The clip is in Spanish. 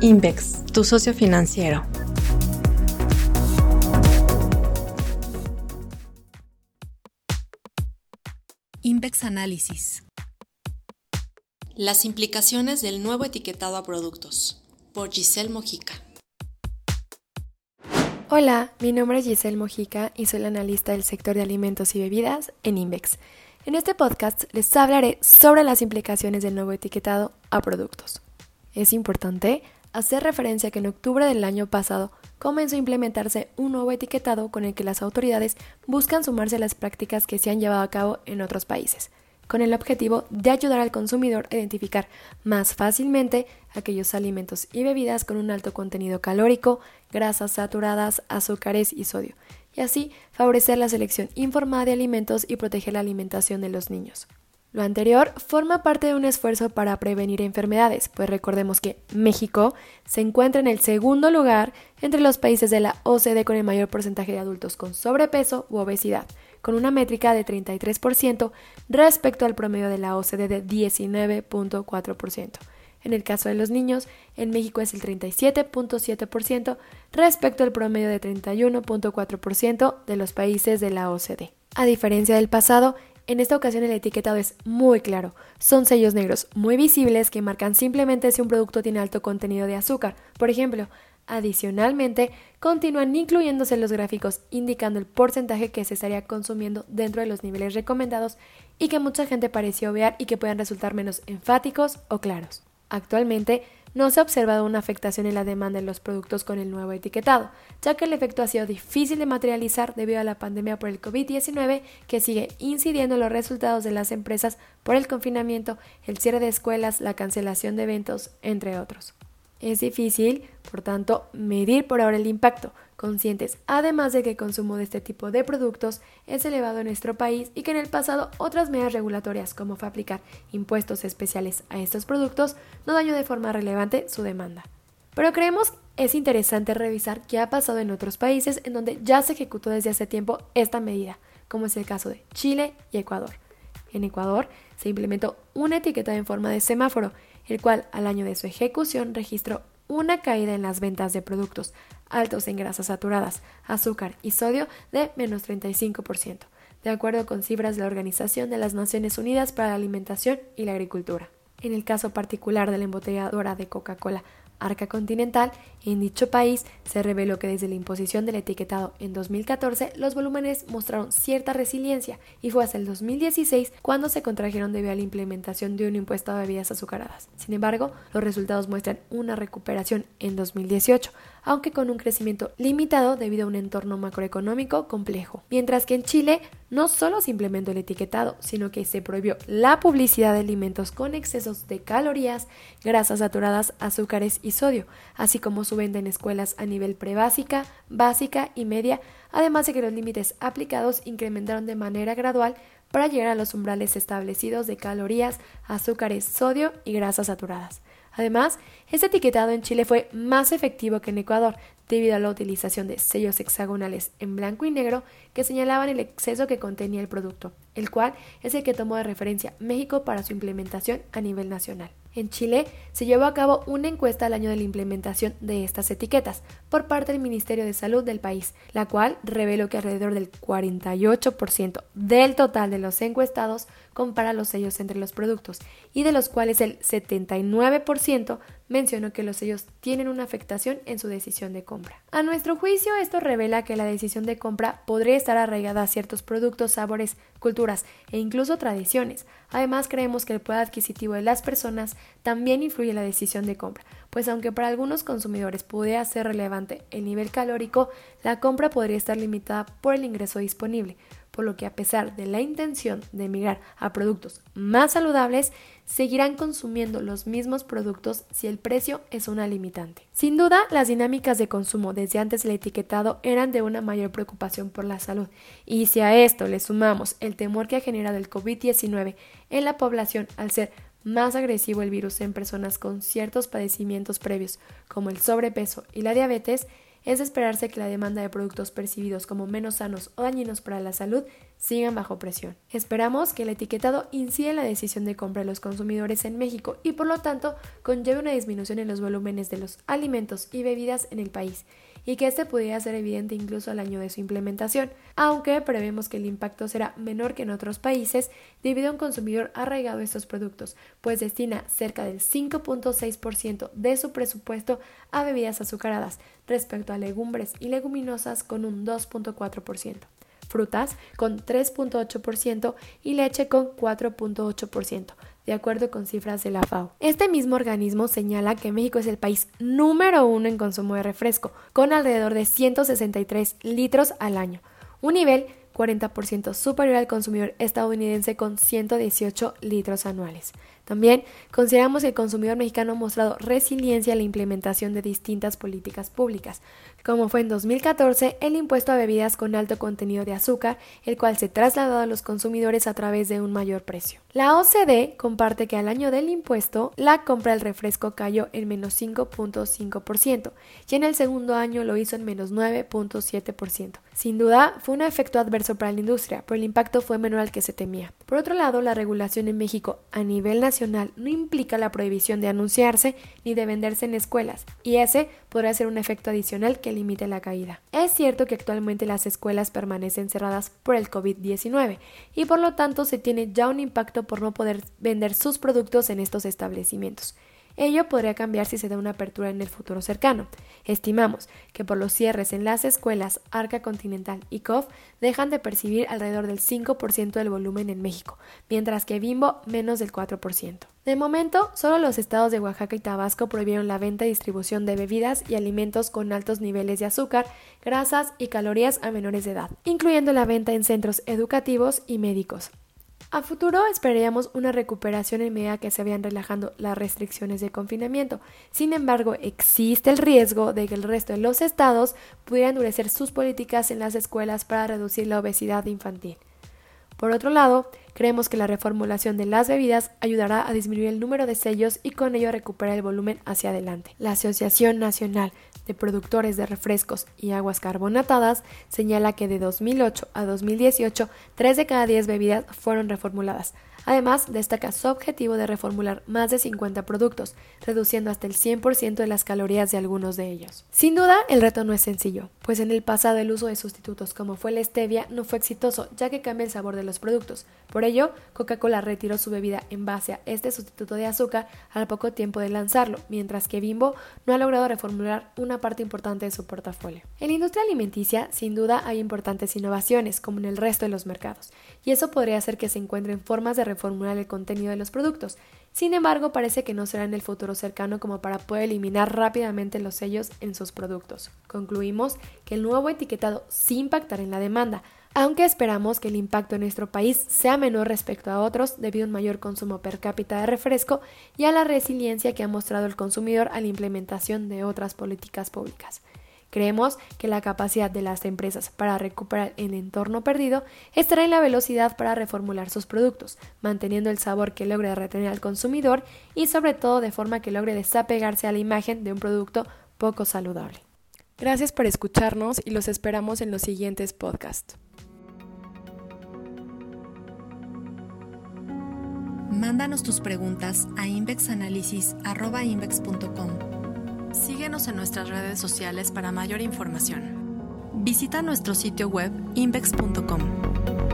Invex, tu socio financiero. Invex Análisis. Las implicaciones del nuevo etiquetado a productos. Por Giselle Mojica. Hola, mi nombre es Giselle Mojica y soy la analista del sector de alimentos y bebidas en Invex. En este podcast les hablaré sobre las implicaciones del nuevo etiquetado a productos. Es importante hacer referencia a que en octubre del año pasado comenzó a implementarse un nuevo etiquetado con el que las autoridades buscan sumarse a las prácticas que se han llevado a cabo en otros países, con el objetivo de ayudar al consumidor a identificar más fácilmente aquellos alimentos y bebidas con un alto contenido calórico, grasas saturadas, azúcares y sodio, y así favorecer la selección informada de alimentos y proteger la alimentación de los niños. Lo anterior forma parte de un esfuerzo para prevenir enfermedades, pues recordemos que México se encuentra en el segundo lugar entre los países de la OCDE con el mayor porcentaje de adultos con sobrepeso u obesidad, con una métrica de 33% respecto al promedio de la OCDE de 19.4%. En el caso de los niños, en México es el 37.7% respecto al promedio de 31.4% de los países de la OCDE. A diferencia del pasado, en esta ocasión el etiquetado es muy claro. Son sellos negros muy visibles que marcan simplemente si un producto tiene alto contenido de azúcar. Por ejemplo, adicionalmente, continúan incluyéndose los gráficos indicando el porcentaje que se estaría consumiendo dentro de los niveles recomendados y que mucha gente pareció obviar y que puedan resultar menos enfáticos o claros. Actualmente, no se ha observado una afectación en la demanda de los productos con el nuevo etiquetado, ya que el efecto ha sido difícil de materializar debido a la pandemia por el COVID-19 que sigue incidiendo en los resultados de las empresas por el confinamiento, el cierre de escuelas, la cancelación de eventos, entre otros. Es difícil, por tanto, medir por ahora el impacto, conscientes además de que el consumo de este tipo de productos es elevado en nuestro país y que en el pasado otras medidas regulatorias como fue aplicar impuestos especiales a estos productos no dañó de forma relevante su demanda. Pero creemos es interesante revisar qué ha pasado en otros países en donde ya se ejecutó desde hace tiempo esta medida, como es el caso de Chile y Ecuador. En Ecuador se implementó una etiqueta en forma de semáforo, el cual al año de su ejecución registró una caída en las ventas de productos altos en grasas saturadas, azúcar y sodio de menos 35%, de acuerdo con cifras de la Organización de las Naciones Unidas para la Alimentación y la Agricultura. En el caso particular de la embotelladora de Coca-Cola Arca Continental, en dicho país se reveló que desde la imposición del etiquetado en 2014 los volúmenes mostraron cierta resiliencia y fue hasta el 2016 cuando se contrajeron debido a la implementación de un impuesto a bebidas azucaradas. Sin embargo, los resultados muestran una recuperación en 2018, aunque con un crecimiento limitado debido a un entorno macroeconómico complejo. Mientras que en Chile no solo se implementó el etiquetado, sino que se prohibió la publicidad de alimentos con excesos de calorías, grasas saturadas, azúcares y sodio, así como su venta en escuelas a nivel prebásica, básica y media, además de que los límites aplicados incrementaron de manera gradual para llegar a los umbrales establecidos de calorías, azúcares, sodio y grasas saturadas. Además, este etiquetado en Chile fue más efectivo que en Ecuador, debido a la utilización de sellos hexagonales en blanco y negro que señalaban el exceso que contenía el producto, el cual es el que tomó de referencia México para su implementación a nivel nacional. En Chile se llevó a cabo una encuesta al año de la implementación de estas etiquetas por parte del Ministerio de Salud del país, la cual reveló que alrededor del 48% del total de los encuestados compara los sellos entre los productos y de los cuales el 79% mencionó que los sellos tienen una afectación en su decisión de compra. A nuestro juicio, esto revela que la decisión de compra podría estar arraigada a ciertos productos, sabores, culturas e incluso tradiciones. Además, creemos que el poder adquisitivo de las personas también influye la decisión de compra, pues aunque para algunos consumidores pudiera ser relevante el nivel calórico, la compra podría estar limitada por el ingreso disponible por lo que a pesar de la intención de emigrar a productos más saludables, seguirán consumiendo los mismos productos si el precio es una limitante. Sin duda, las dinámicas de consumo desde antes del etiquetado eran de una mayor preocupación por la salud, y si a esto le sumamos el temor que ha generado el COVID-19 en la población al ser más agresivo el virus en personas con ciertos padecimientos previos, como el sobrepeso y la diabetes, es esperarse que la demanda de productos percibidos como menos sanos o dañinos para la salud sigan bajo presión. Esperamos que el etiquetado incida en la decisión de compra de los consumidores en México y por lo tanto conlleve una disminución en los volúmenes de los alimentos y bebidas en el país y que este pudiera ser evidente incluso al año de su implementación, aunque prevemos que el impacto será menor que en otros países debido a un consumidor arraigado a estos productos, pues destina cerca del 5.6% de su presupuesto a bebidas azucaradas respecto a legumbres y leguminosas con un 2.4% frutas con 3.8% y leche con 4.8%, de acuerdo con cifras de la FAO. Este mismo organismo señala que México es el país número uno en consumo de refresco, con alrededor de 163 litros al año, un nivel 40% superior al consumidor estadounidense con 118 litros anuales. También consideramos que el consumidor mexicano ha mostrado resiliencia en la implementación de distintas políticas públicas, como fue en 2014 el impuesto a bebidas con alto contenido de azúcar, el cual se trasladó a los consumidores a través de un mayor precio. La OCDE comparte que al año del impuesto, la compra del refresco cayó en menos 5.5% y en el segundo año lo hizo en menos 9.7%. Sin duda, fue un efecto adverso para la industria, pero el impacto fue menor al que se temía. Por otro lado, la regulación en México a nivel no implica la prohibición de anunciarse ni de venderse en escuelas, y ese podrá ser un efecto adicional que limite la caída. Es cierto que actualmente las escuelas permanecen cerradas por el COVID-19 y por lo tanto se tiene ya un impacto por no poder vender sus productos en estos establecimientos. Ello podría cambiar si se da una apertura en el futuro cercano. Estimamos que por los cierres en las escuelas Arca Continental y COF dejan de percibir alrededor del 5% del volumen en México, mientras que Bimbo menos del 4%. De momento, solo los estados de Oaxaca y Tabasco prohibieron la venta y distribución de bebidas y alimentos con altos niveles de azúcar, grasas y calorías a menores de edad, incluyendo la venta en centros educativos y médicos. A futuro esperaríamos una recuperación en medida que se vayan relajando las restricciones de confinamiento. Sin embargo, existe el riesgo de que el resto de los estados pudieran endurecer sus políticas en las escuelas para reducir la obesidad infantil. Por otro lado, creemos que la reformulación de las bebidas ayudará a disminuir el número de sellos y con ello recuperar el volumen hacia adelante. La Asociación Nacional de Productores de Refrescos y Aguas Carbonatadas señala que de 2008 a 2018, 3 de cada 10 bebidas fueron reformuladas, Además, destaca su objetivo de reformular más de 50 productos, reduciendo hasta el 100% de las calorías de algunos de ellos. Sin duda, el reto no es sencillo, pues en el pasado el uso de sustitutos como fue la stevia no fue exitoso, ya que cambia el sabor de los productos. Por ello, Coca-Cola retiró su bebida en base a este sustituto de azúcar al poco tiempo de lanzarlo, mientras que Bimbo no ha logrado reformular una parte importante de su portafolio. En la industria alimenticia, sin duda, hay importantes innovaciones, como en el resto de los mercados, y eso podría hacer que se encuentren formas de reformular el contenido de los productos. Sin embargo, parece que no será en el futuro cercano como para poder eliminar rápidamente los sellos en sus productos. Concluimos que el nuevo etiquetado sí impactará en la demanda, aunque esperamos que el impacto en nuestro país sea menor respecto a otros debido a un mayor consumo per cápita de refresco y a la resiliencia que ha mostrado el consumidor a la implementación de otras políticas públicas. Creemos que la capacidad de las empresas para recuperar el entorno perdido estará en la velocidad para reformular sus productos, manteniendo el sabor que logre retener al consumidor y sobre todo de forma que logre desapegarse a la imagen de un producto poco saludable. Gracias por escucharnos y los esperamos en los siguientes podcasts. Mándanos tus preguntas a invexanalysis.com. Síguenos en nuestras redes sociales para mayor información. Visita nuestro sitio web invex.com.